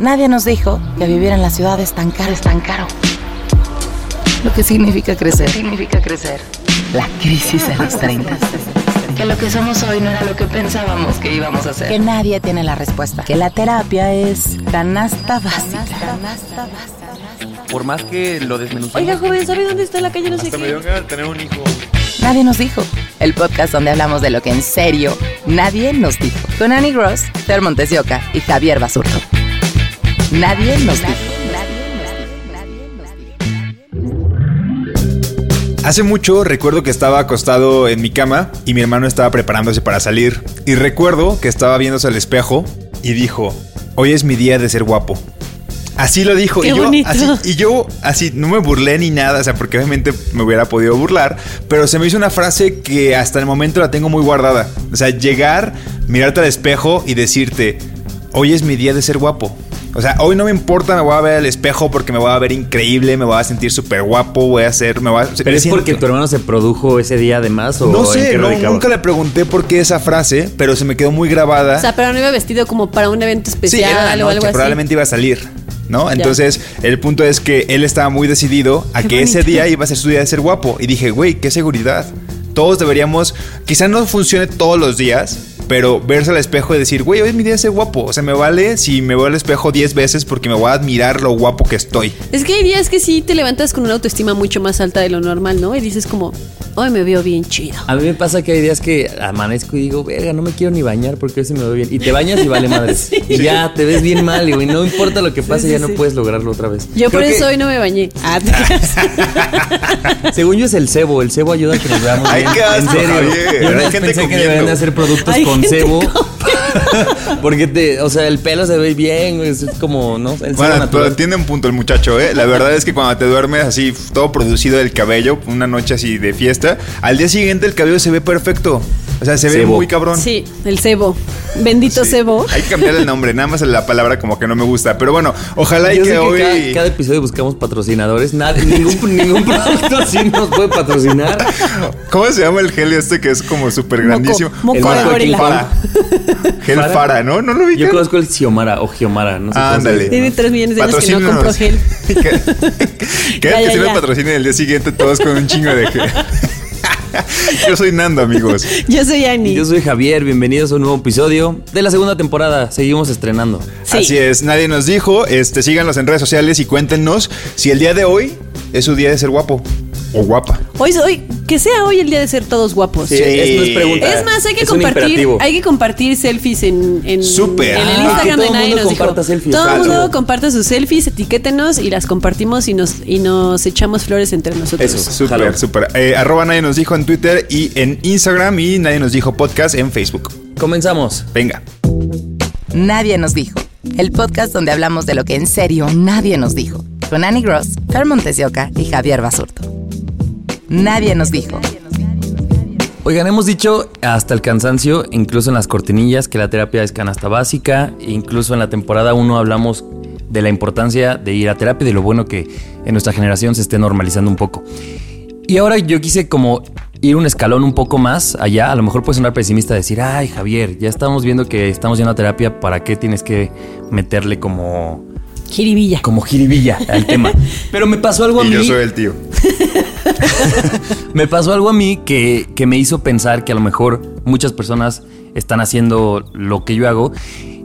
Nadie nos dijo que vivir en la ciudad es tan caro. Es tan caro. Lo que significa crecer. significa crecer? La crisis de los 30. Que lo que somos hoy no era lo que pensábamos que íbamos a Que ser. nadie tiene la respuesta. Que la terapia es canasta básica. Canasta básica. Por más que lo desmenucemos. Oiga, joven, ¿sabe dónde está la calle no sé Hasta qué? tener un hijo. Nadie nos dijo. El podcast donde hablamos de lo que en serio nadie nos dijo. Con Annie Gross, Fer Montes de Oca y Javier Basurto. Nadie nos dijo. Hace mucho recuerdo que estaba acostado en mi cama y mi hermano estaba preparándose para salir. Y recuerdo que estaba viéndose al espejo y dijo, hoy es mi día de ser guapo. Así lo dijo. Qué y, yo, bonito. así, y yo así no me burlé ni nada, o sea, porque obviamente me hubiera podido burlar, pero se me hizo una frase que hasta el momento la tengo muy guardada. O sea, llegar, mirarte al espejo y decirte, hoy es mi día de ser guapo. O sea, hoy no me importa, me voy a ver al espejo porque me voy a ver increíble, me voy a sentir súper guapo, voy a hacer, me voy a... Pero es porque tu hermano se produjo ese día además o No sé, no, nunca le pregunté por qué esa frase, pero se me quedó muy grabada. O sea, pero no iba vestido como para un evento Sí, especial era la o algo así. probablemente iba a salir, ¿no? Entonces, el punto es que él estaba muy decidido a Qué que ese día iba a ser su día de ser guapo. Y dije, güey, qué seguridad. Todos deberíamos, quizá no funcione todos los días, pero verse al espejo y decir, güey, hoy es mi día de ser guapo. O sea, me vale si me veo al espejo 10 veces porque me voy a admirar lo guapo que estoy. Es que hay días que sí te levantas con una autoestima mucho más alta de lo normal, ¿no? Y dices como, hoy me veo bien chido. A mí me pasa que hay días que amanezco y digo, verga, no me quiero ni bañar porque hoy se me ve bien. Y te bañas y vale madre. Y ya te ves bien mal, y güey, no importa lo que pase, sí, ya no puedes lograrlo otra vez. Yo por eso que, hoy no me bañé. Ah. Según yo es el cebo, el cebo ayuda a que nos veamos Ay, bien. qué asco, en serio. Javier. Yo Hay gente pensé que comiendo. deberían de hacer productos Hay con gente cebo. porque te, o sea, el pelo se ve bien, güey, es como, ¿no? El Bueno, pero tiene un punto el muchacho, ¿eh? La verdad es que cuando te duermes así, todo producido del cabello, una noche así de fiesta, al día siguiente el cabello se ve perfecto. O sea, se ve Cebo. muy cabrón. Sí, el cebo. Bendito Sí. cebo. Hay que cambiar el nombre, nada más la palabra como que no me gusta. Pero bueno, ojalá y que sé que hoy. cada, cada episodio buscamos patrocinadores. Nadie, ningún, ningún producto así nos puede patrocinar. ¿Cómo se llama el gel este que es como súper grandísimo? moco El de Fara. gorila. Fara. Gel Fara. Fara, ¿no? ¿No lo vi? Yo conozco el Xiomara o Giomara, no sé Ándale. Tiene tres millones de años que no compro gel. que Ya, que si ya. patrocinen el día siguiente todos con un chingo de gel. Yo soy Nando, amigos. Yo soy Ani. Yo soy Javier, bienvenidos a un nuevo episodio de la segunda temporada. Seguimos estrenando. Sí. Así es, nadie nos dijo. Este, síganos en redes sociales y cuéntenos si el día de hoy es su día de ser guapo o guapa. Hoy, hoy, que sea hoy el día de ser todos guapos. Sí, esto es pregunta. Es más, hay que Es compartir, hay que compartir selfies en, en, Súper. en el Ah, Instagram de el nadie mundo nos dijo. selfies. Todo el Claro. mundo comparta sus selfies, etiquétenos y las compartimos y nos y nos echamos flores entre nosotros. Eso. Súper, súper. Eh, arroba nadie nos dijo en Twitter y en Instagram y nadie nos dijo podcast en Facebook. Comenzamos. Venga. Nadie nos dijo. El podcast donde hablamos de lo que en serio nadie nos dijo. Con Annie Gross, Fer Montes de Oca y Javier Basurto. Nadie nos dijo. Oigan, hemos dicho hasta el cansancio, incluso en las cortinillas, que la terapia es canasta básica. e Incluso en la temporada 1 hablamos de la importancia de ir a terapia y de lo bueno que en nuestra generación se esté normalizando un poco. Y ahora yo quise como ir un escalón un poco más allá. A lo mejor puede sonar pesimista decir, ay Javier, ya estamos viendo que estamos yendo a terapia, ¿para qué tienes que meterle como, Jiribilla. como jiribilla al tema? Pero me pasó algo a Y mí. yo soy el tío. Me pasó algo a mí que, que me hizo pensar que a lo mejor muchas personas están haciendo lo que yo hago.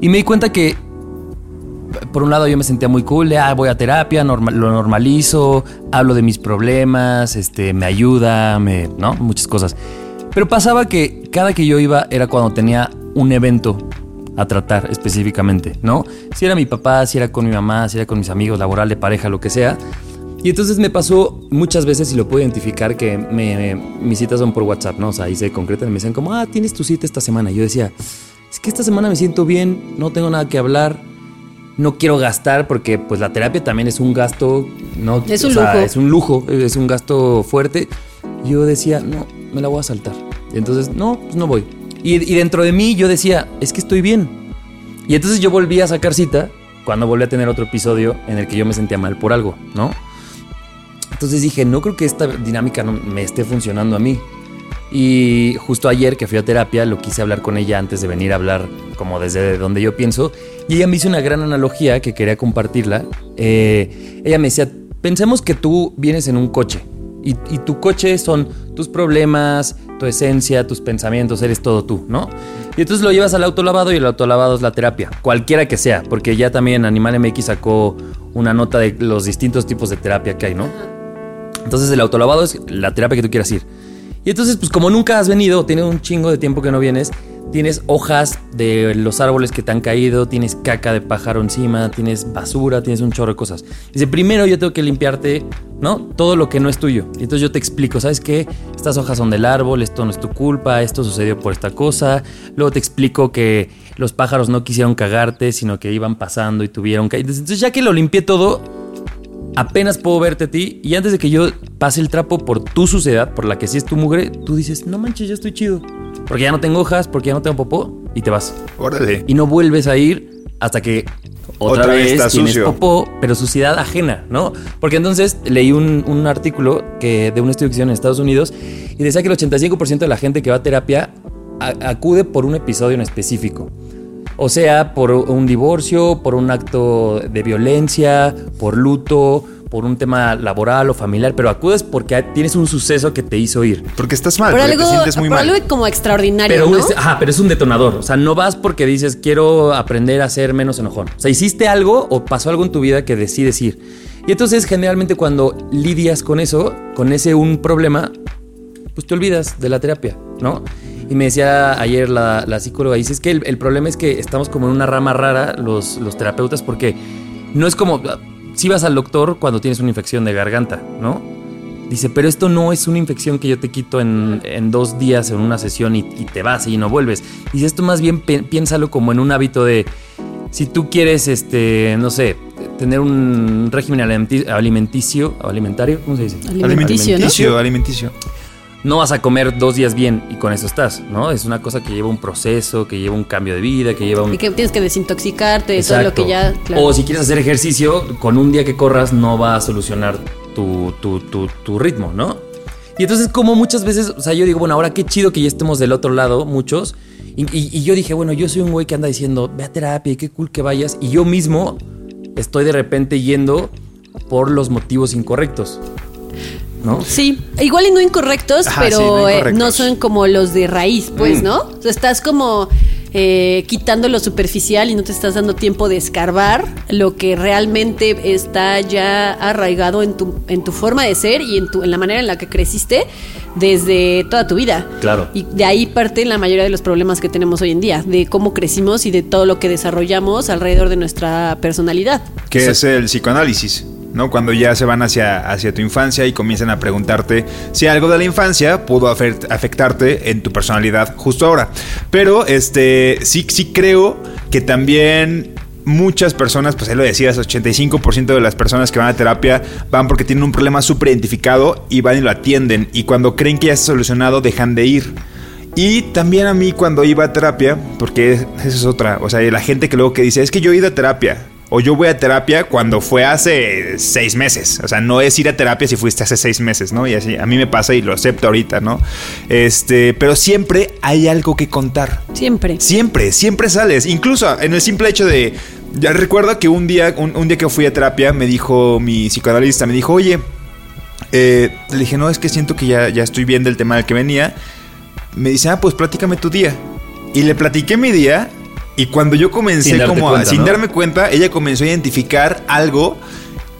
Y me di cuenta que, por un lado, yo me sentía muy cool, ah, voy a terapia, lo normalizo, hablo de mis problemas, este, me ayuda, me, ¿no? Muchas cosas. Pero pasaba que cada que yo iba era cuando tenía un evento a tratar específicamente, ¿no? Si era mi papá, si era con mi mamá, si era con mis amigos, laboral, de pareja, lo que sea. Y entonces me pasó muchas veces, y lo puedo identificar, que me- mis citas son por WhatsApp, ¿no? O sea, ahí se concretan y me dicen como, ah, tienes tu cita esta semana. Y yo decía, es que esta semana me siento bien, no tengo nada que hablar, no quiero gastar porque pues la terapia también es un gasto, ¿no? Es un O sea, lujo. Es un lujo, es un gasto fuerte. Y yo decía, no, me la voy a saltar. Y entonces, no, pues no voy. Y, y dentro de mí yo decía, es que estoy bien. Y entonces yo volví a sacar cita cuando volví a tener otro episodio en el que yo me sentía mal por algo, ¿no? Entonces dije, no creo que esta dinámica no me esté funcionando a mí. Y justo ayer que fui a terapia, lo quise hablar con ella antes de venir a hablar como desde donde yo pienso. Y ella me hizo una gran analogía que quería compartirla. Eh, ella me decía, pensemos que tú vienes en un coche. Y, y tu coche son tus problemas, tu esencia, tus pensamientos, eres todo tú, ¿no? Y entonces lo llevas al autolavado y el autolavado es la terapia, cualquiera que sea, porque ya también Animal MX sacó una nota de los distintos tipos de terapia que hay, ¿no? Entonces el autolavado es la terapia que tú quieras ir. Y entonces, pues como nunca has venido, tienes un chingo de tiempo que no vienes, tienes hojas de los árboles que te han caído, tienes caca de pájaro encima, tienes basura, tienes un chorro de cosas. Dice, primero yo tengo que limpiarte, ¿no? Todo lo que no es tuyo. Y entonces yo te explico, ¿sabes qué? Estas hojas son del árbol, esto no es tu culpa, esto sucedió por esta cosa. Luego te explico que los pájaros no quisieron cagarte, sino que iban pasando y tuvieron que... Entonces ya que lo limpié todo, apenas puedo verte a ti y antes de que yo pase el trapo por tu suciedad, por la que sí es tu mugre, tú dices, no manches, ya estoy chido. Porque ya no tengo hojas, porque ya no tengo popó y te vas. Órale. Y no vuelves a ir hasta que otra, Otra vez tienes sucio. popó, pero suciedad ajena, ¿no? Porque entonces leí un, un artículo que, de una estudio que hicieron en Estados Unidos y decía que el 85% de la gente que va a terapia a- acude por un episodio en específico. O sea, por un divorcio, por un acto de violencia, por luto, por un tema laboral o familiar, pero acudes porque tienes un suceso que te hizo ir. Porque estás mal, Por porque algo, te sientes muy por mal. algo como extraordinario, Pero, ¿no? es, ajá, pero es un detonador. O sea, no vas porque dices quiero aprender a ser menos enojón. O sea, hiciste algo o pasó algo en tu vida que decides ir. Y entonces, generalmente, cuando lidias con eso, con ese un problema, pues te olvidas de la terapia, ¿no? Y me decía ayer la, la psicóloga, dice, es que el, el problema es que estamos como en una rama rara los, los terapeutas porque no es como, si vas al doctor cuando tienes una infección de garganta, ¿no? Dice, pero esto no es una infección que yo te quito en, en dos días en una sesión y, y te vas y no vuelves. Dice, esto más bien pi- piénsalo como en un hábito de, si tú quieres, este, no sé, tener un régimen alimenti- alimenticio, alimentario, ¿cómo se dice? Alimenticio, ¿no? Alimenticio, alimenticio. No vas a comer dos días bien y con eso estás, ¿no? Es una cosa que lleva un proceso, que lleva un cambio de vida, que lleva un... Y que tienes que desintoxicarte de todo lo que ya. claro. O si quieres hacer ejercicio, con un día que corras no va a solucionar tu, tu, tu, tu ritmo, ¿no? Y entonces como muchas veces, o sea, yo digo, bueno, ahora qué chido que ya estemos del otro lado, muchos. Y, y- y yo dije, bueno, yo soy un güey que anda diciendo, ve a terapia y qué cool que vayas. Y yo mismo estoy de repente yendo por los motivos incorrectos, ¿no? Sí, igual y no incorrectos, Ajá, pero sí, no eh, no, son como los de raíz, pues, Mm. ¿no? O sea, estás como eh, quitando lo superficial y no te estás dando tiempo de escarbar lo que realmente está ya arraigado en tu, en tu forma de ser y en, tu, en la manera en la que creciste desde toda tu vida. Claro. Y de ahí parten la mayoría de los problemas que tenemos hoy en día, de cómo crecimos y de todo lo que desarrollamos alrededor de nuestra personalidad. Que es el psicoanálisis, ¿no? Cuando ya se van hacia, hacia tu infancia y comienzan a preguntarte si algo de la infancia pudo afe- afectarte en tu personalidad justo ahora. Pero este sí, sí creo que también muchas personas, pues ahí lo decías, 85% de las personas que van a terapia van porque tienen un problema súper identificado y van y lo atienden. Y cuando creen que ya está solucionado, dejan de ir. Y también a mí cuando iba a terapia, porque esa es otra, o sea, la gente que luego que dice, es que yo he ido a terapia, o yo voy a terapia cuando fue hace seis meses, o sea, no es ir a terapia si fuiste hace seis meses, ¿no? Y así, a mí me pasa y lo acepto ahorita, ¿no? Este, pero siempre hay algo que contar. Siempre. Siempre, siempre sales. Incluso en el simple hecho de. Ya recuerdo que un día, un, un día que fui a terapia, me dijo mi psicoanalista, me dijo, oye, eh, le dije, no, es que siento que ya, ya estoy bien del tema del que venía. Me dice, ah, pues platícame tu día. Y le platiqué mi día. Y cuando yo comencé Sin como a- cuenta, sin ¿no? darme cuenta, ella comenzó a identificar algo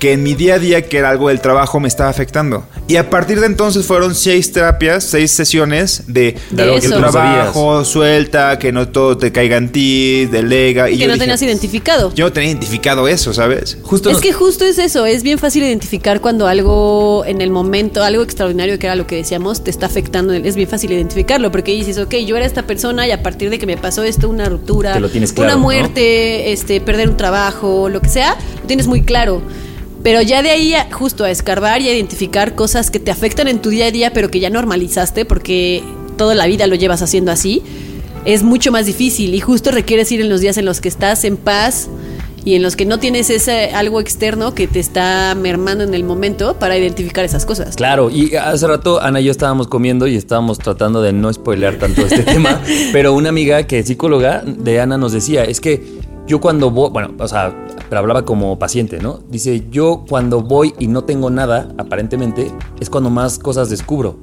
que en mi día a día, que era algo del trabajo, me estaba afectando. Y a partir de entonces fueron seis terapias, seis sesiones de, De que eso. el trabajo, suelta, que no todo te caiga en ti, delega. Y que yo no dije, tenías identificado. Yo no tenía identificado eso, ¿sabes? Justo Es que justo es eso, es bien fácil identificar cuando algo en el momento, algo extraordinario que era lo que decíamos, te está afectando, es bien fácil identificarlo, porque dices, ok, yo era esta persona y a partir de que me pasó esto, una ruptura, claro, una ¿no? muerte, este, perder un trabajo, lo que sea, lo tienes muy claro. Pero ya de ahí a- justo a escarbar y a identificar cosas que te afectan en tu día a día, pero que ya normalizaste, porque toda la vida lo llevas haciendo así, es mucho más difícil y justo requieres ir en los días en los que estás en paz y en los que no tienes ese algo externo que te está mermando en el momento para identificar esas cosas. Claro, y hace rato Ana y yo estábamos comiendo y estábamos tratando de no spoilear tanto este tema, pero una amiga que es psicóloga de Ana nos decía, es que yo cuando voy, bueno, o sea, pero hablaba como paciente, ¿no? Dice, yo cuando voy y no tengo nada, aparentemente, es cuando más cosas descubro.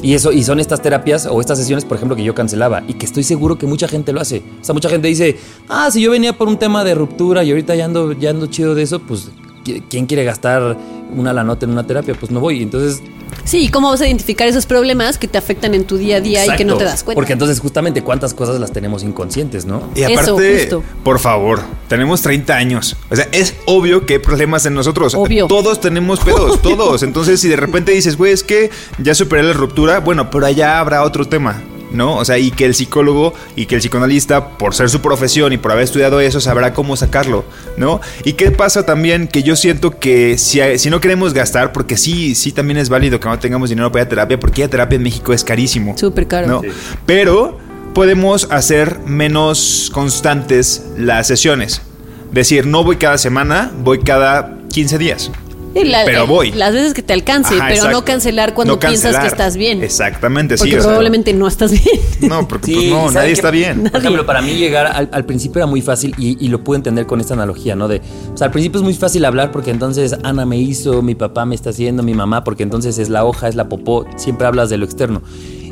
Y eso, y son estas terapias o estas sesiones, por ejemplo, que yo cancelaba y que estoy seguro que mucha gente lo hace. O sea, mucha gente dice, ah, si yo venía por un tema de ruptura y ahorita ya ando, ya ando chido de eso, pues, ¿qui- ¿quién quiere gastar una la nota en una terapia? Pues no voy. Entonces, Sí, ¿y ¿cómo vas a identificar esos problemas que te afectan en tu día a día y que no te das cuenta? Porque entonces, justamente, ¿cuántas cosas las tenemos inconscientes, no? Y Eso, aparte, justo. por favor, tenemos 30 años. O sea, es obvio que hay problemas en nosotros. Obvio. Todos tenemos pedos, todos. Entonces, si de repente dices, güey, es que ya superé la ruptura, bueno, pero allá habrá otro tema. ¿No? O sea, y que el psicólogo y que el psicoanalista, por ser su profesión y por haber estudiado eso, sabrá cómo sacarlo, ¿no? Y qué pasa también que yo siento que si, si no queremos gastar, porque sí, sí también es válido que no tengamos dinero para ir a terapia, porque ir a terapia en México es carísimo. Súper caro. ¿no? Pero podemos hacer menos constantes las sesiones. Decir, no voy cada semana, voy cada 15 días. La- Pero eh, voy. Las veces que te alcance, Ajá, pero exacto. no cancelar cuando No piensas que estás bien. Exactamente, sí. Porque o sea, probablemente no estás bien. no, porque pues, no, ¿saben nadie está bien. Por ejemplo, para mí llegar al, al principio era muy fácil y, y lo pude entender con esta analogía, ¿no? De, o sea, al principio es muy fácil hablar porque entonces Ana me hizo, mi papá me está haciendo, mi mamá, porque entonces es la hoja, es la popó, siempre hablas de lo externo.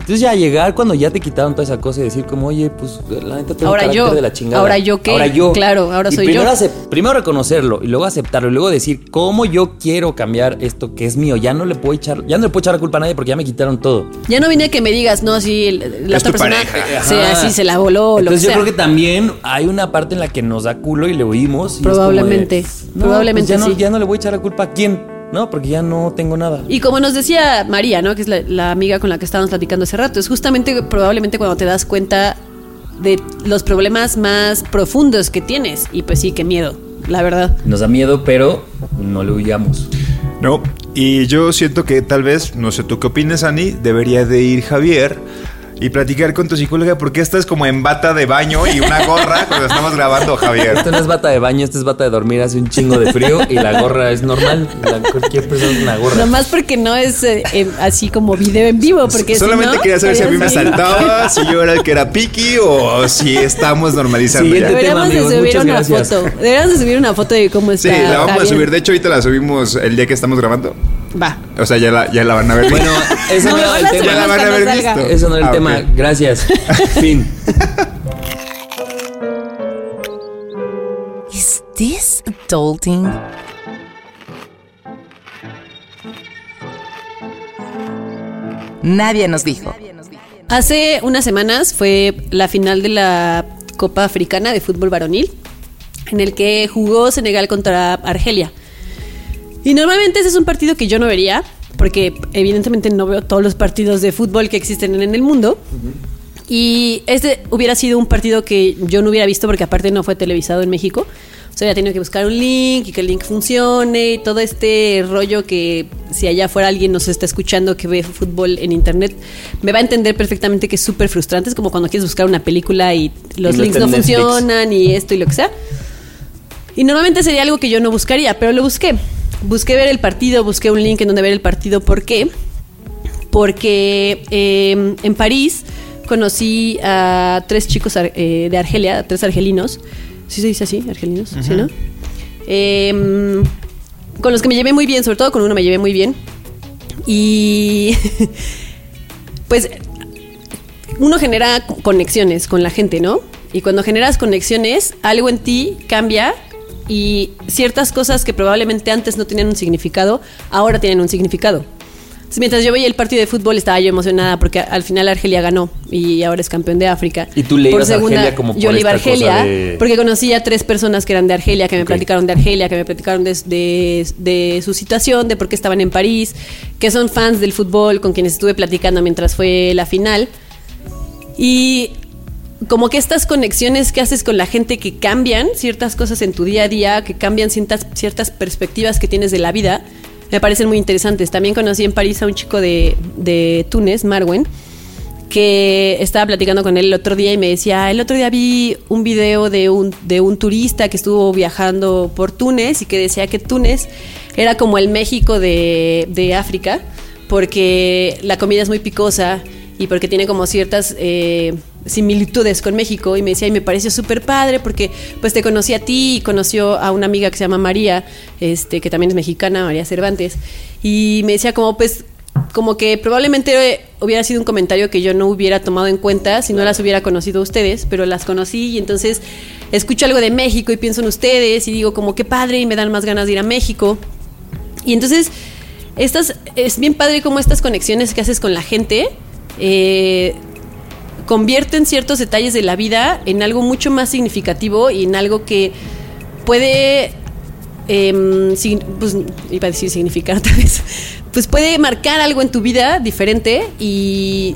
Entonces ya llegar cuando ya te quitaron toda esa cosa y decir como, oye, pues la neta tengo Ahora carácter yo. de la chingada. Ahora yo qué. Ahora yo. Claro, ahora Y soy primero yo. primero reconocerlo y luego aceptarlo y luego decir cómo yo quiero cambiar esto que es mío. Ya no le puedo echar, ya no le puedo echar la culpa a nadie porque ya me quitaron todo. Ya no vine a que me digas, no, si el- la Es otra tu persona Ajá. así, se la voló o lo que Entonces yo sea. creo que también hay una parte en la que nos da culo y le oímos. y es como de, Probablemente, no, probablemente pues ya, sí. no, ya no le voy a echar la culpa a quién, ¿no? Porque ya no tengo nada. Y como nos decía María, ¿no? Que es la, la amiga con la que estábamos platicando hace rato, es justamente probablemente cuando te das cuenta de los problemas más profundos que tienes. Y pues sí, qué miedo, la verdad. Nos da miedo, pero no le huyamos. No, y yo siento que tal vez, no sé tú qué opinas, Ani, debería de ir Javier y platicar con tu psicóloga porque esta es como en bata de baño y una gorra cuando estamos grabando, Javier. Esto no es bata de baño, esto es bata de dormir, hace un chingo de frío y la gorra es normal. La- cualquier persona es una gorra. Nomás porque no es eh, eh, así como video en vivo, porque si Solamente no, quería saber si a mí me asaltaba, si yo era el que era piqui o si estamos normalizando Siguiente ya. tema. Deberíamos de subir una gracias. foto. Deberíamos de subir una foto de cómo Sí, está. la vamos a subir. De hecho, ahorita la subimos el día que estamos grabando. Va. O sea, ya la, ya la van a ver. Bueno, eso no, No, era el tema. ya la van a cuando haber salga. visto. Eso no era el Ah, tema. Gracias. fin. Is this adulting? Nadie nos dijo. Hace unas semanas fue la final de la Copa Africana de Fútbol Varonil, en el que jugó Senegal contra Argelia. Y normalmente ese es un partido que yo no vería, porque evidentemente no veo todos los partidos de fútbol que existen en el mundo. Y este hubiera sido un partido que yo no hubiera visto porque aparte no fue televisado en México. O sea, hubiera tenido que buscar un link y que el link funcione y todo este rollo que si allá fuera alguien nos está escuchando que ve fútbol en internet, me va a entender perfectamente que es súper frustrante. Es como cuando quieres buscar una película y los Y links no Netflix. funcionan y esto y lo que sea. Y normalmente sería algo que yo no buscaría, pero lo busqué. Busqué ver el partido, busqué un link en donde ver el partido. ¿Por qué? Porque eh, en París conocí a tres chicos ar- eh, de Argelia, tres argelinos. ¿Sí se dice así? ¿Argelinos? ¿Sí, no? Eh, con los que me llevé muy bien, sobre todo con uno me llevé muy bien. Y pues uno genera conexiones con la gente, ¿no? Y cuando generas conexiones, algo en ti cambia y ciertas cosas que probablemente antes no tenían un significado, ahora tienen un significado. Entonces, mientras yo veía el partido de fútbol estaba yo emocionada porque al final Argelia ganó y ahora es campeón de África. Y tú le ibas a Argelia como por Yo le iba a Argelia de- porque conocí a tres personas que eran de Argelia, que me Ok. platicaron de Argelia, que me platicaron de, de- de su situación, de por qué estaban en París, que son fans del fútbol, con quienes estuve platicando mientras fue la final. Y como que estas conexiones que haces con la gente que cambian ciertas cosas en tu día a día, que cambian ciertas, ciertas perspectivas que tienes de la vida, me parecen muy interesantes. También conocí en París a un chico de, de Túnez, Marwen, que estaba platicando con él el otro día y me decía, el otro día vi un video de un, de un turista que estuvo viajando por Túnez y que decía que Túnez era como el México de, de África, porque la comida es muy picosa y porque tiene como ciertas eh, similitudes con México y me decía y me pareció súper padre porque pues te conocí a ti y conoció a una amiga que se llama María este que también es mexicana María Cervantes y me decía como pues como que probablemente hubiera sido un comentario que yo no hubiera tomado en cuenta si no las hubiera conocido a ustedes, pero las conocí y entonces escucho algo de México y pienso en ustedes y digo como qué padre y me dan más ganas de ir a México. Y entonces estas, es bien padre como estas conexiones que haces con la gente eh, convierten ciertos detalles de la vida en algo mucho más significativo y en algo que puede em, pues, iba a decir significar otra vez, pues puede marcar algo en tu vida diferente y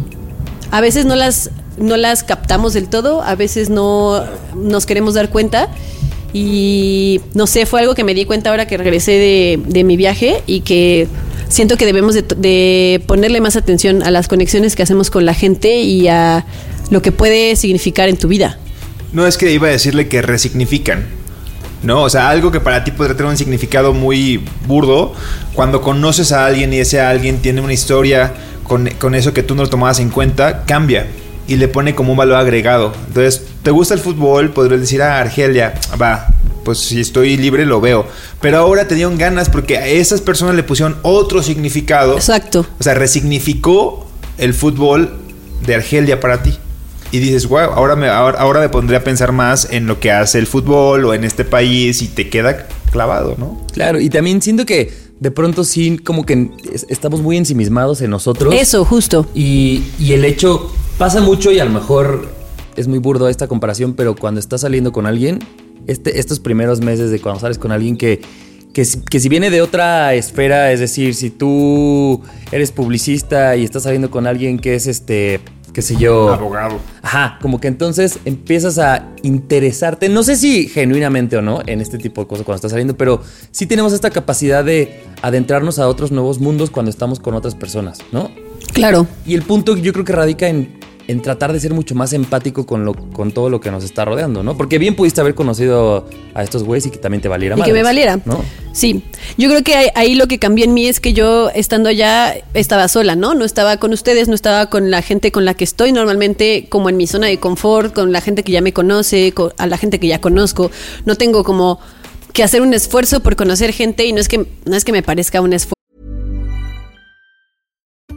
a veces no las, no las captamos del todo, a veces no nos queremos dar cuenta y no sé, fue algo que me di cuenta ahora que regresé de, de mi viaje y que siento que debemos de, ponerle más atención a las conexiones que hacemos con la gente y a lo que puede significar en tu vida. No es que iba a decirle que resignifican. ¿No? O sea, algo que para ti podría tener un significado muy burdo, cuando conoces a alguien y ese alguien tiene una historia con, con eso que tú no tomabas en cuenta, cambia y le pone como un valor agregado. Entonces, ¿te gusta el fútbol? Podrías decir, ah, Argelia, va, pues si estoy libre lo veo. Pero ahora te dieron ganas porque a esas personas le pusieron otro significado. Exacto. O sea, resignificó el fútbol de Argelia para ti. Y dices, wow, ahora me, ahora, ahora me pondré a pensar más en lo que hace el fútbol o en este país y te queda clavado, ¿no? Claro, y también siento que de pronto sí, como que es- estamos muy ensimismados en nosotros. Eso, justo. Y, y el hecho pasa mucho y a lo mejor es muy burdo esta comparación, pero cuando estás saliendo con alguien, este, estos primeros meses de cuando sales con alguien que, que, si- que si viene de otra esfera, es decir, si tú eres publicista y estás saliendo con alguien que es este, qué sé yo, Abogado. Ajá, como que entonces empiezas a interesarte, no sé si genuinamente o no, en este tipo de cosas cuando estás saliendo, pero sí tenemos esta capacidad de adentrarnos a otros nuevos mundos cuando estamos con otras personas, ¿no? Claro. Y el punto yo creo que radica en, en tratar de ser mucho más empático con, lo, con todo lo que nos está rodeando, ¿no? Porque bien pudiste haber conocido a estos güeyes y que también te valiera Y que me valiera. ¿no? Sí, yo creo que ahí, ahí lo que cambió en mí es que yo estando allá estaba sola, ¿no? No estaba con ustedes, no estaba con la gente con la que estoy normalmente como en mi zona de confort, con la gente que ya me conoce, con- a la gente que ya conozco. No tengo como que hacer un esfuerzo por conocer gente y no es que no es que me parezca un esfuerzo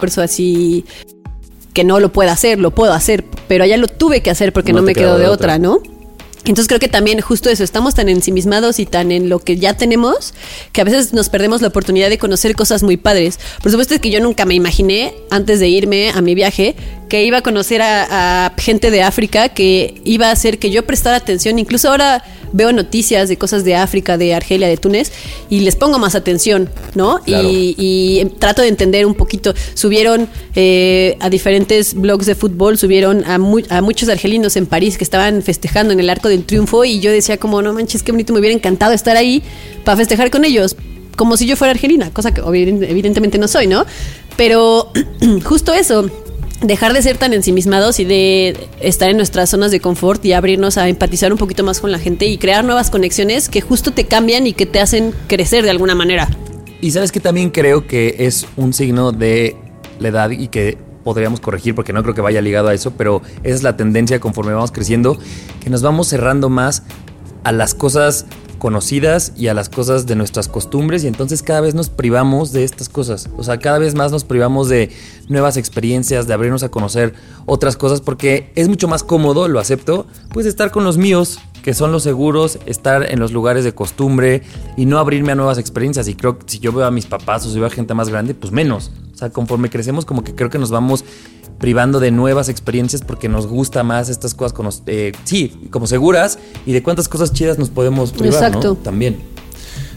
así que no lo pueda hacer, lo puedo hacer, pero allá lo tuve que hacer porque No me de de otra. otra, ¿no? Entonces creo que también justo eso, estamos tan ensimismados y tan en lo que ya tenemos que a veces nos perdemos la oportunidad de conocer cosas muy padres. Por supuesto que yo nunca me imaginé antes de irme a mi viaje que iba a conocer a, a gente de África que iba a hacer que yo prestara atención. Incluso ahora veo noticias de cosas de África, de Argelia, de Túnez y les pongo más atención, ¿no? Claro. Y, y trato de entender un poquito. Subieron eh, a diferentes blogs de fútbol, subieron a, mu- a muchos argelinos en París que estaban festejando en el Arco del Triunfo y yo decía como, no manches, qué bonito, me hubiera encantado estar ahí para festejar con ellos, como si yo fuera argelina, cosa que evidentemente no soy, ¿no? Pero justo eso. Dejar de ser tan ensimismados y de estar en nuestras zonas de confort y abrirnos a empatizar un poquito más con la gente y crear nuevas conexiones que justo te cambian y que te hacen crecer de alguna manera. Y sabes que también creo que es un signo de la edad y que podríamos corregir porque no creo que vaya ligado a eso, pero esa es la tendencia conforme vamos creciendo, que nos vamos cerrando más a las cosas conocidas y a las cosas de nuestras costumbres y entonces cada vez nos privamos de estas cosas. O sea, cada vez más nos privamos de nuevas experiencias, de abrirnos a conocer otras cosas porque es mucho más cómodo, lo acepto, pues estar con los míos, que son los seguros, estar en los lugares de costumbre y no abrirme a nuevas experiencias. Y creo que si yo veo a mis papás o si veo a gente más grande, pues menos. O sea, conforme crecemos como que creo que nos vamos privando de nuevas experiencias porque nos gusta más estas cosas, con, eh, sí, como seguras y de cuántas cosas chidas nos podemos privar, Exacto. ¿no? También.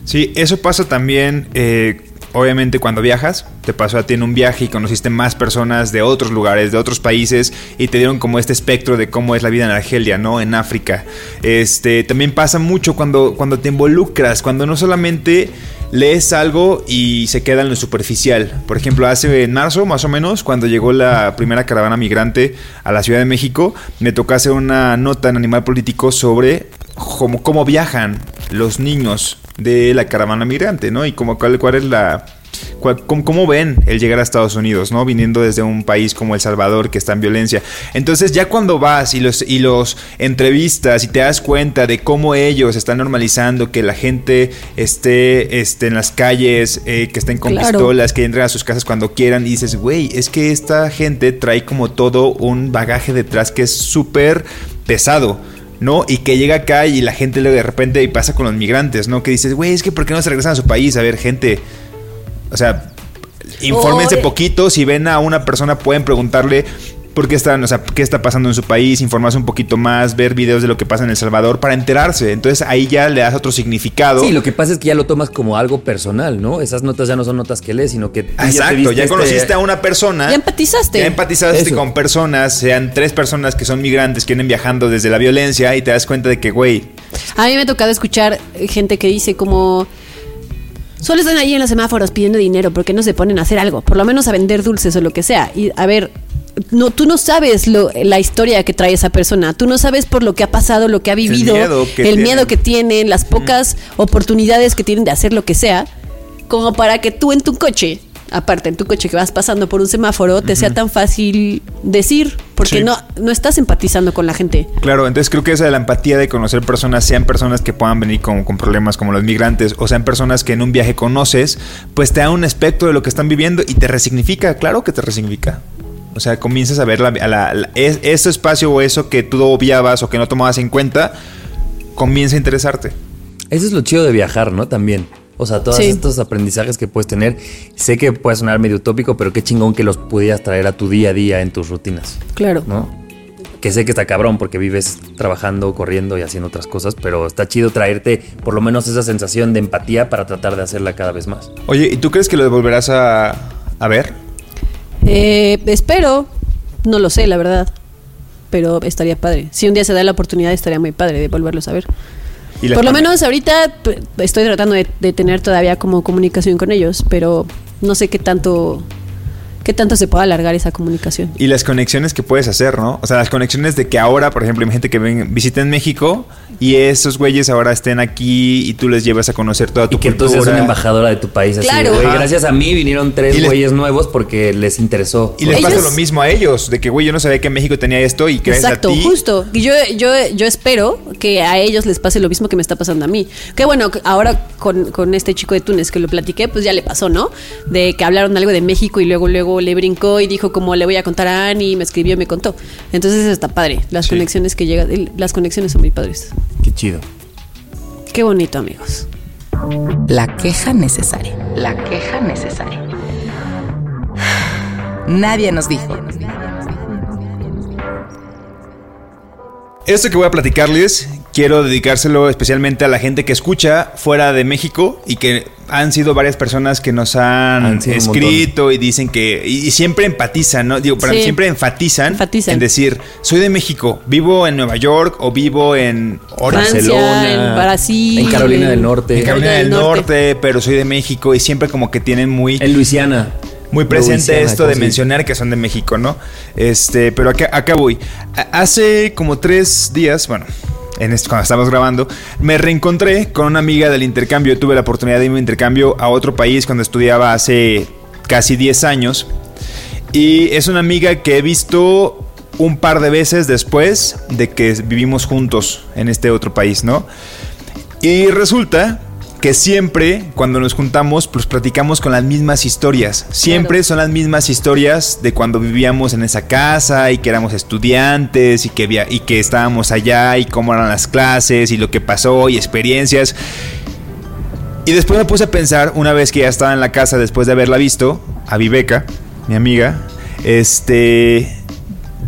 Sí, eso pasa también, eh, obviamente, cuando viajas. Te pasó a ti en un viaje y conociste más personas de otros lugares, de otros países, y te dieron como este espectro de cómo es la vida en Argelia, ¿no? En África. Este, también pasa mucho cuando, cuando te involucras, cuando no solamente lees algo y se queda en lo superficial. Por ejemplo, hace en marzo, más o menos, cuando llegó la primera caravana migrante a la Ciudad de México, me tocó hacer una nota en Animal Político sobre cómo, cómo viajan los niños de la caravana migrante, ¿no? Y cómo, cuál, cuál es la... cómo, cómo ven el llegar a Estados Unidos, ¿no? Viniendo desde un país como El Salvador que está en violencia. Entonces ya cuando vas y los, y los entrevistas y te das cuenta de cómo ellos están normalizando que la gente esté, esté en las calles, eh, que estén con Claro. pistolas, que entren a sus casas cuando quieran y dices, güey, es que esta gente trae como todo un bagaje detrás que es súper pesado. ¿no? Y que llega acá y la gente luego de repente y pasa con los migrantes, ¿no? Que dices, güey, es que ¿por qué no se regresan a su país? A ver, gente, o sea, infórmense Oye. poquito, si ven a una persona pueden preguntarle por qué están, o sea, qué está pasando en su país, informarse un poquito más, ver videos de lo que pasa en El Salvador para enterarse. Entonces ahí ya le das otro significado. Sí, lo que pasa es que ya lo tomas como algo personal, ¿no? Esas notas ya no son notas que lees, sino que Exacto, ya este- conociste a una persona. Ya empatizaste. Ya empatizaste Eso. con personas, sean tres personas que son migrantes, que vienen viajando desde la violencia y te das cuenta de que, güey, A mí me ha tocado escuchar gente que dice como... Solo están ahí en los semáforos pidiendo dinero porque no se ponen a hacer algo, por lo menos a vender dulces o lo que sea. Y a ver, no, tú no sabes lo- la historia que trae esa persona, tú no sabes por lo que ha pasado, lo que ha vivido, miedo que el miedo que tienen, las pocas oportunidades que tienen de hacer lo que sea, como para que tú en tu coche, aparte en tu coche que vas pasando por un semáforo, te sea tan fácil decir, porque Sí. no, no estás empatizando con la gente. Claro, entonces creo que esa de la empatía de conocer personas, sean personas que puedan venir con, con problemas como los migrantes, o sean personas que en un viaje conoces, pues te da un espectro de lo que están viviendo y te resignifica, claro que te resignifica. O sea, comienzas a ver la, a la- la- es- ese espacio o eso que tú obviabas o que no tomabas en cuenta, comienza a interesarte. Eso es lo chido de viajar, ¿no? También. O sea, todos Sí. estos aprendizajes que puedes tener. Sé que puede sonar medio utópico, pero qué chingón que los pudieras traer a tu día a día en tus rutinas, Claro. ¿no? Que sé que está cabrón porque vives trabajando, corriendo y haciendo otras cosas, pero está chido traerte por lo menos esa sensación de empatía para tratar de hacerla cada vez más. Oye, ¿y tú crees que lo volverás a, a ver? Eh, espero, no lo sé, la verdad. Pero estaría padre. Si un día se da la oportunidad, estaría muy padre de volverlos a ver. Y Por lo menos ahorita estoy tratando de, de tener todavía como comunicación con ellos, pero no sé qué tanto, qué tanto se pueda alargar esa comunicación. Y las conexiones que puedes hacer, ¿no? O sea, las conexiones de que ahora, por ejemplo, hay gente que ven, visiten México y esos güeyes ahora estén aquí y tú les llevas a conocer toda tu Y que tú seas cultura. una embajadora de tu país. Así Claro. güey, gracias a mí vinieron tres les- güeyes nuevos porque les interesó. Y les Ellos- pasa lo mismo a ellos, de que, güey, yo no sabía que México tenía esto y gracias Exacto, a ti. justo. Y yo, yo, yo espero que a ellos les pase lo mismo que me está pasando a mí. Que bueno, ahora con, con este chico de Túnez que lo platiqué, pues ya le pasó, ¿no? De que hablaron algo de México y luego luego le brincó y dijo como le voy a contar a Ani y me escribió y me contó. Entonces eso está padre. Las Sí. conexiones que llegan, las conexiones son muy padres. Qué chido. Qué bonito, amigos. La queja necesaria. La queja necesaria. Nadie nos dijo. Esto que voy a platicarles, quiero dedicárselo especialmente a la gente que escucha fuera de México y que han sido varias personas que nos han, escrito y dicen que. Y, y siempre empatizan, ¿no? Digo, para Sí. siempre enfatizan, Enfatizan. en decir, soy de México, vivo en Nueva York o vivo en. Francia, Barcelona, en Brasil, en Carolina del Norte. En Carolina del Norte, pero soy de México y siempre como que tienen muy... En Luisiana. muy presente Louisiana, esto de ¿cómo se mencionar que son de México, ¿no? Este, pero acá, acá voy. Hace como tres días, bueno, en esto, cuando estábamos grabando, me reencontré con una amiga del intercambio. Tuve la oportunidad de irme de intercambio a otro país cuando estudiaba hace casi 10 años. Y es una amiga que he visto un par de veces después de que vivimos juntos en este otro país, ¿no? Y resulta que siempre cuando nos juntamos pues platicamos con las mismas historias. Siempre Claro. son las mismas historias de cuando vivíamos en esa casa y que éramos estudiantes y que, via- y que estábamos allá y cómo eran las clases y lo que pasó y experiencias. Y después me puse a pensar, una vez que ya estaba en la casa después de haberla visto, a Viveca, mi amiga, este...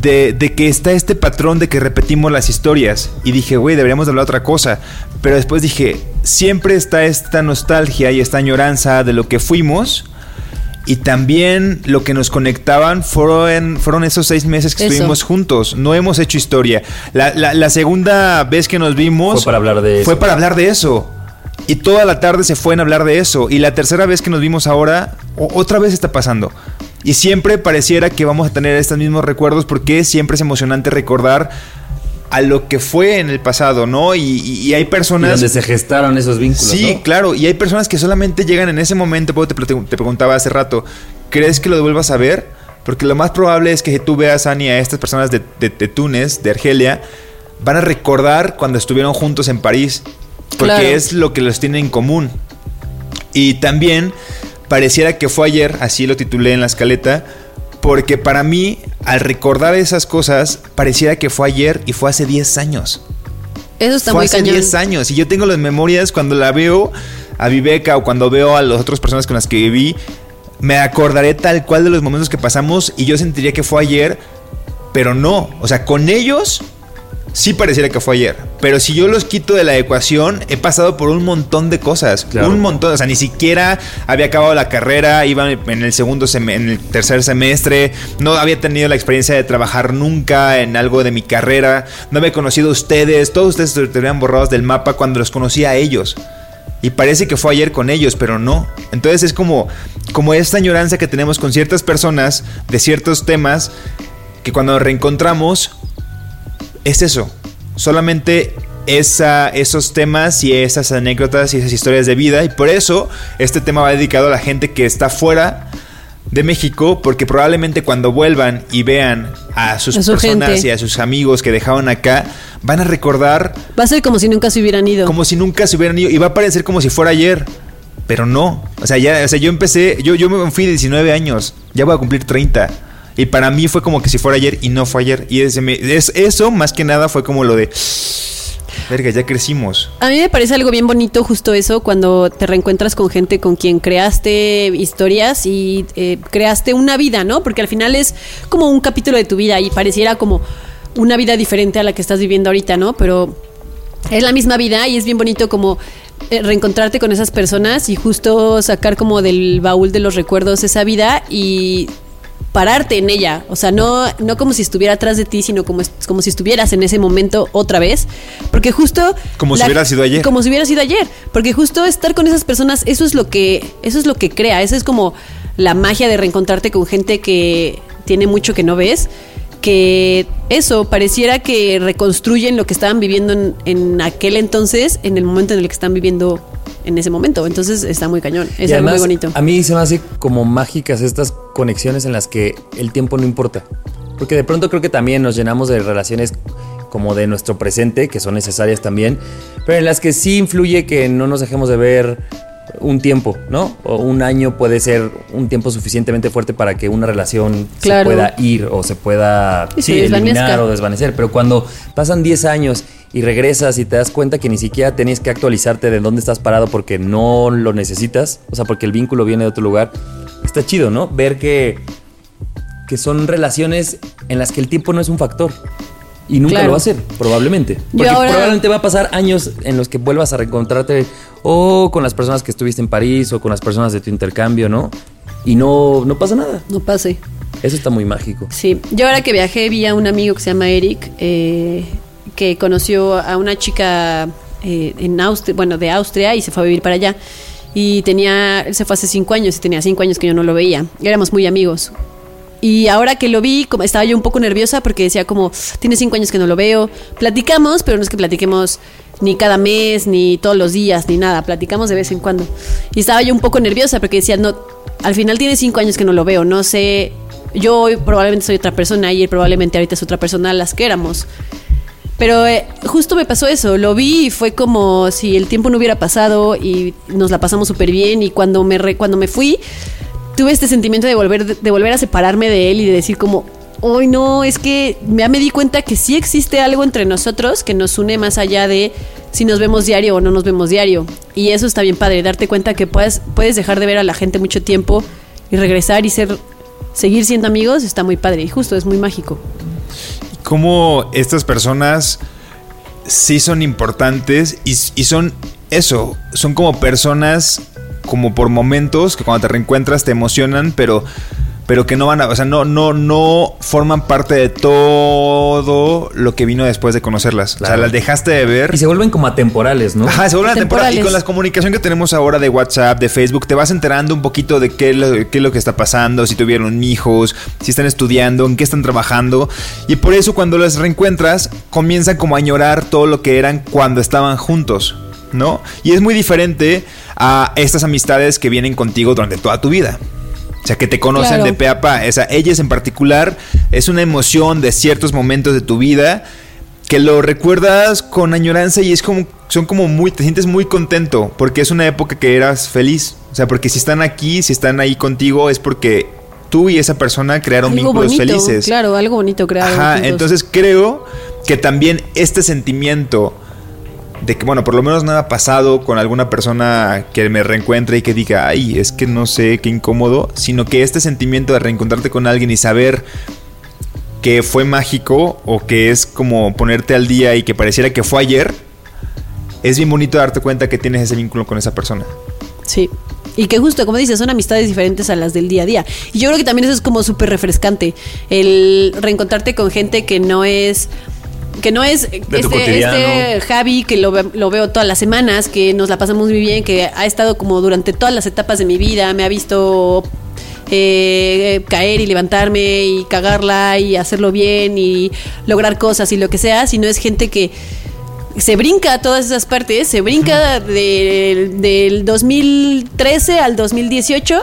De, de que está este patrón de que repetimos las historias. Y dije, güey, deberíamos de hablar otra cosa. Pero después dije, siempre está esta nostalgia y esta añoranza de lo que fuimos. Y también lo que nos conectaban fueron, fueron esos seis meses que Eso. estuvimos juntos. No hemos hecho historia. La, la- la segunda vez que nos vimos... Fue para hablar de eso. Fue para hablar de eso. Y toda la tarde se fue en hablar de eso. Y la tercera vez que nos vimos ahora, o- otra vez está pasando. Y siempre pareciera que vamos a tener estos mismos recuerdos porque siempre es emocionante recordar a lo que fue en el pasado, ¿no? Y, y- y hay Y personas... donde se gestaron esos vínculos. Sí, ¿no? claro. Y hay personas que solamente llegan en ese momento. Porque te, te preguntaba hace rato, ¿crees que lo vuelvas a ver? Porque lo más probable es que tú veas, Ani, a estas personas de, de- de Túnez, de Argelia, van a recordar cuando estuvieron juntos en París. Porque Claro. es lo que los tiene en común. Y también pareciera que fue ayer, así lo titulé en la escaleta, porque para mí, al recordar esas cosas, pareciera que fue ayer y fue hace 10 años Eso está fue muy hace cañón. 10 años y yo tengo las memorias cuando la veo a Viveca o cuando veo a las otras personas con las que viví, me acordaré tal cual de los momentos que pasamos y yo sentiría que fue ayer, pero no, o sea, con ellos sí pareciera que fue ayer, pero si yo los quito de la ecuación, he pasado por un montón de cosas, Claro. un montón, o sea, ni siquiera había acabado la carrera, iba en el segundo en el tercer semestre, no había tenido la experiencia de trabajar nunca en algo de mi carrera, no había conocido a ustedes, todos ustedes estarían borrados del mapa cuando los conocí a ellos. Y parece que fue ayer con ellos, pero no. Entonces es como, como esta añoranza que tenemos con ciertas personas de ciertos temas que cuando nos reencontramos es eso. Solamente esa, esos temas y esas anécdotas y esas historias de vida. Y por eso este tema va dedicado a la gente que está fuera de México, porque probablemente cuando vuelvan y vean a sus A su personas gente. y a sus amigos que dejaron acá, van a recordar Va a ser como si nunca se hubieran ido. como si nunca se hubieran ido. Y va a parecer como si fuera ayer. Pero no. O sea, ya, o sea, yo empecé, yo, yo me fui de 19 años. Ya voy a cumplir 30. Y para mí fue como que si fuera ayer y no fue ayer. Y ese me- es, eso, más que nada, fue como lo de. Verga, ya crecimos. A mí me parece algo bien bonito justo eso, cuando te reencuentras con gente con quien creaste historias y eh, creaste una vida, ¿no? Porque al final es como un capítulo de tu vida y pareciera como una vida diferente a la que estás viviendo ahorita, ¿no? Pero es la misma vida y es bien bonito como eh, reencontrarte con esas personas y justo sacar como del baúl de los recuerdos esa vida y pararte en ella, o sea, no, no como si estuviera atrás de ti, sino como, como si estuvieras en ese momento otra vez, porque justo... Como si hubiera sido ayer. Como si hubiera sido ayer, porque justo estar con esas personas, eso es lo que, eso es lo que crea, eso es como la magia de reencontrarte con gente que tiene mucho que no ves, que eso pareciera que reconstruyen lo que estaban viviendo en, en aquel entonces, en el momento en el que están viviendo en ese momento. Entonces está muy cañón, es Y algo muy bonito. A mí se me hace como mágicas estas conexiones en las que el tiempo no importa. Porque de pronto creo que también nos llenamos de relaciones como de nuestro presente, que son necesarias también, pero en las que sí influye que no nos dejemos de ver un tiempo, ¿no? O un año puede ser un tiempo suficientemente fuerte para que una relación Claro. se pueda ir o se pueda Y sí, eliminar o desvanecer. Pero cuando pasan 10 años y regresas y te das cuenta que ni siquiera tenías que actualizarte de dónde estás parado porque no lo necesitas, o sea, porque el vínculo viene de otro lugar, está chido, ¿no? Ver que, que son relaciones en las que el tiempo no es un factor. Y nunca Claro. lo va a ser, probablemente. Porque ahora- probablemente va a pasar años en los que vuelvas a reencontrarte o con las personas que estuviste en París o con las personas de tu intercambio, ¿no? Y no, no pasa nada. No pase. Eso está muy mágico. Sí, yo ahora que viajé vi a un amigo que se llama Eric, eh, que conoció a una chica eh, en Austria, bueno, de Austria y se fue a vivir para allá. y tenía, él se fue hace cinco años y tenía cinco años que yo no lo veía. Éramos muy amigos. Y ahora que lo vi, como estaba yo un poco nerviosa porque decía como, tiene cinco años que no lo veo. Platicamos, pero no es que platiquemos ni cada mes, ni todos los días, ni nada. Platicamos de vez en cuando. Y estaba yo un poco nerviosa porque decía, no, al final tiene cinco años que no lo veo. No sé, yo hoy probablemente soy otra persona y él probablemente ahorita es otra persona a las que éramos. Pero eh, justo me pasó eso, lo vi y fue como si el tiempo no hubiera pasado y nos la pasamos súper bien y cuando me, re- cuando me fui tuve este sentimiento de volver, de volver a separarme de él y de decir como, hoy no, es que ya me di cuenta que sí existe algo entre nosotros que nos une más allá de si nos vemos diario o no nos vemos diario. Y eso está bien padre, darte cuenta que puedes, puedes dejar de ver a la gente mucho tiempo y regresar y ser, seguir siendo amigos, está muy padre y justo es muy mágico. cómo estas personas sí son importantes y, y son eso, son como personas como por momentos que cuando te reencuentras te emocionan, pero pero que no van a, o sea, no no no forman parte de todo lo que vino después de conocerlas. O sea, las dejaste de ver Y se vuelven como atemporales, ¿no? Ajá, se vuelve una temporada. Y con la comunicación que tenemos ahora de WhatsApp, de Facebook, te vas enterando un poquito de qué es, lo, qué es lo que está pasando, si tuvieron hijos, si están estudiando, en qué están trabajando. Y por eso cuando las reencuentras, comienzan como a añorar todo lo que eran cuando estaban juntos, ¿no? Y es muy diferente a estas amistades que vienen contigo durante toda tu vida. O sea, que te conocen Claro. de pe a pa. O sea, ellas en particular es una emoción de ciertos momentos de tu vida que lo recuerdas con añoranza y es como son como muy te sientes muy contento porque es una época que eras feliz. O sea, porque si están aquí, si están ahí contigo es porque tú y esa persona crearon Algo vínculos bonito, felices. claro, algo bonito creado. Ajá, juntos. entonces creo que también este sentimiento de que, bueno, por lo menos nada ha pasado con alguna persona que me reencuentre y que diga, ay, es que no sé, qué incómodo, sino que este sentimiento de reencontrarte con alguien y saber que fue mágico o que es como ponerte al día y que pareciera que fue ayer, es bien bonito darte cuenta que tienes ese vínculo con esa persona. Sí. Y que justo, como dices, son amistades diferentes a las del día a día. Y yo creo que también eso es como súper refrescante. El reencontrarte con gente que no es. Que no es este, este Javi que lo, lo veo todas las semanas, que nos la pasamos muy bien, que ha estado como durante todas las etapas de mi vida, me ha visto eh, caer y levantarme y cagarla y hacerlo bien y lograr cosas y lo que sea, sino es gente que se brinca todas esas partes, se brinca del, del 2013 al 2018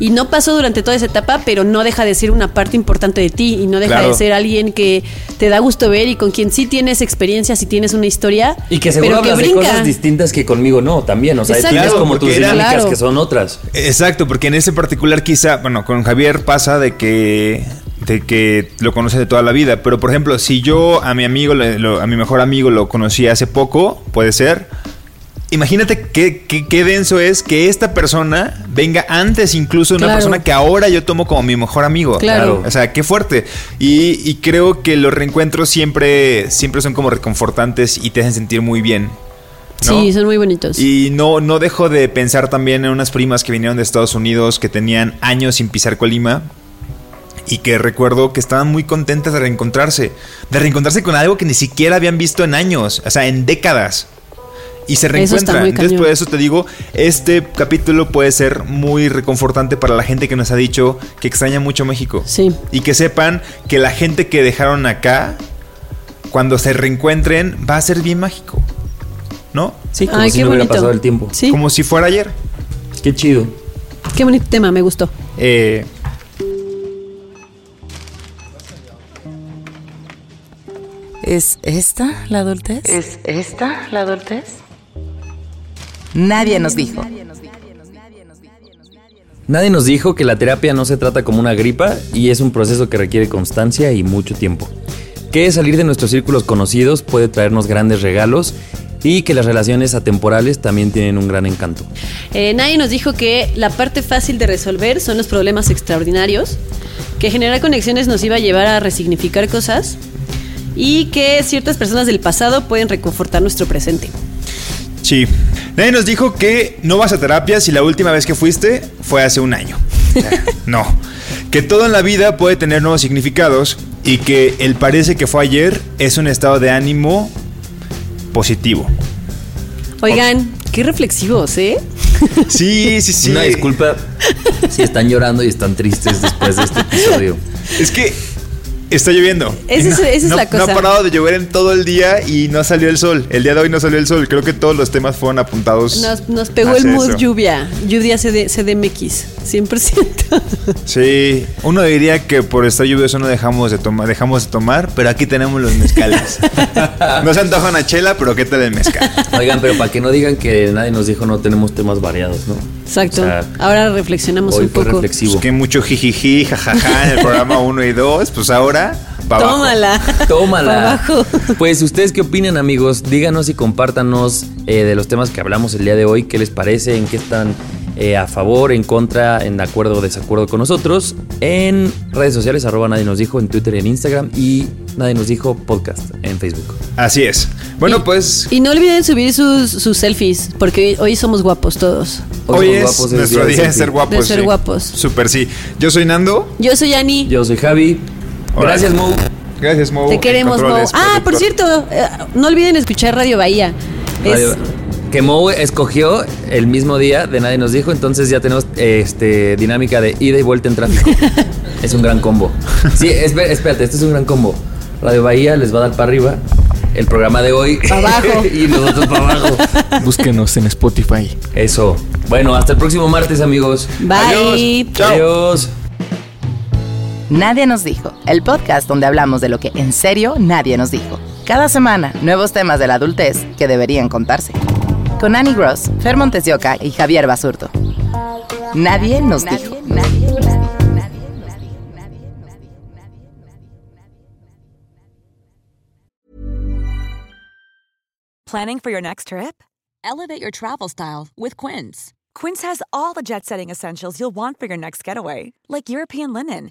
y no pasó durante toda esa etapa, pero no deja de ser una parte importante de ti y no deja Claro. de ser alguien que te da gusto ver y con quien sí tienes experiencia, si tienes una historia, Y que seguro pero que de cosas distintas que conmigo no, también. O sea, Exacto. tienes como tus era- dinámicas Claro. que son otras. Exacto, porque en ese particular quizá, bueno, con Javier pasa de que de que lo conoce de toda la vida, pero por ejemplo, si yo a mi amigo, lo- a mi mejor amigo lo conocí hace poco, puede ser. Imagínate qué, qué, qué denso es que esta persona venga antes incluso de una Claro. persona que ahora yo tomo como mi mejor amigo. Claro. O sea, qué fuerte. Y, y creo que los reencuentros siempre, siempre son como reconfortantes y te hacen sentir muy bien. ¿no? Sí, son muy bonitos. Y no, no dejo de pensar también en unas primas que vinieron de Estados Unidos que tenían años sin pisar Colima y que recuerdo que estaban muy contentas de reencontrarse, de reencontrarse con algo que ni siquiera habían visto en años, o sea, en décadas. Y se Eso está reencuentran. muy Entonces, por eso te digo, este capítulo puede ser muy reconfortante para la gente que nos ha dicho que extraña mucho México. Sí. Y que sepan que la gente que dejaron acá, cuando se reencuentren, va a ser bien mágico. ¿No? Sí, como Ay, si qué no hubiera bonito. pasado el tiempo. Sí, Como si fuera ayer. Qué chido. qué bonito tema, me gustó. Eh, ¿Es esta la adultez? ¿Es esta la adultez? Nadie nos dijo. Nadie nos dijo que la terapia no se trata como una gripa y es un proceso que requiere constancia y mucho tiempo. Que salir de nuestros círculos conocidos puede traernos grandes regalos y que las relaciones atemporales también tienen un gran encanto. Eh, nadie nos dijo que la parte fácil de resolver son los problemas extraordinarios, que generar conexiones nos iba a llevar a resignificar cosas y que ciertas personas del pasado pueden reconfortar nuestro presente. sí. Nadie nos dijo que no vas a terapia si la última vez que fuiste fue hace un año. no. Que todo en la vida puede tener nuevos significados y que el parece que fue ayer es un estado de ánimo positivo. Oigan, qué reflexivos, ¿eh? Sí, sí, sí. Una disculpa si están llorando y están tristes después de este episodio. Es que está lloviendo. Es- esa es no- la No cosa. ha parado de llover en todo el día y no salió el sol. El día de hoy no salió el sol. Creo que todos los temas fueron apuntados. Nos, nos pegó el mood eso. lluvia. Lluvia CD, CDMX. 100%. Sí, uno diría que por estar lluvioso no dejamos de tomar, dejamos de tomar, pero aquí tenemos los mezcales. no se antoja una chela, pero ¿qué tal el mezcal? Oigan, pero para que no digan que nadie nos dijo no tenemos temas variados, ¿no? Exacto. O sea, Ahora reflexionamos hoy un poco. reflexivo. Pues que mucho jijiji, jajaja en el programa 1 y 2, pues ahora pa' abajo. Tómala. Pa' Tómala. abajo. Pues ustedes qué opinan amigos, díganos y compártanos eh, de los temas que hablamos el día de hoy, qué les parece, en qué están eh, a favor, en contra, en acuerdo o desacuerdo con nosotros, en redes sociales, arroba nadie nos dijo, en Twitter y en Instagram y nadie nos dijo podcast en Facebook. Así es. Bueno, Y- pues Y no olviden subir sus, sus selfies, porque hoy, hoy somos guapos todos. hoy somos es guapos, nuestro día de ser guapos. De ser sí. guapos. Súper sí. Yo soy Nando. Yo soy Ani. Yo soy Javi. Gracias, Mo. Gracias, Mo. Te queremos, Mo. Ah, por cierto, eh, no olviden escuchar Radio Bahía. Es- Radio- Que Mo escogió el mismo día de Nadie nos dijo, entonces ya tenemos este dinámica de ida y vuelta en tráfico. es un gran combo. Sí, esp- espérate, este es un gran combo. Radio Bahía les va a dar para arriba. El programa de hoy. Pa' abajo. y nosotros para abajo. Búsquenos en Spotify. Eso. Bueno, hasta el próximo martes, amigos. Bye. Adiós. Nadie nos dijo, el podcast donde hablamos de lo que en serio nadie nos dijo. Cada semana, nuevos temas de la adultez que deberían contarse. Con Annie Gross, Fer Montesioca y Javier Basurto. Nadie nos dijo. Planning for your next trip? Elevate your travel style with Quince. Quince has all the jet setting essentials you'll want for your next getaway, like European linen,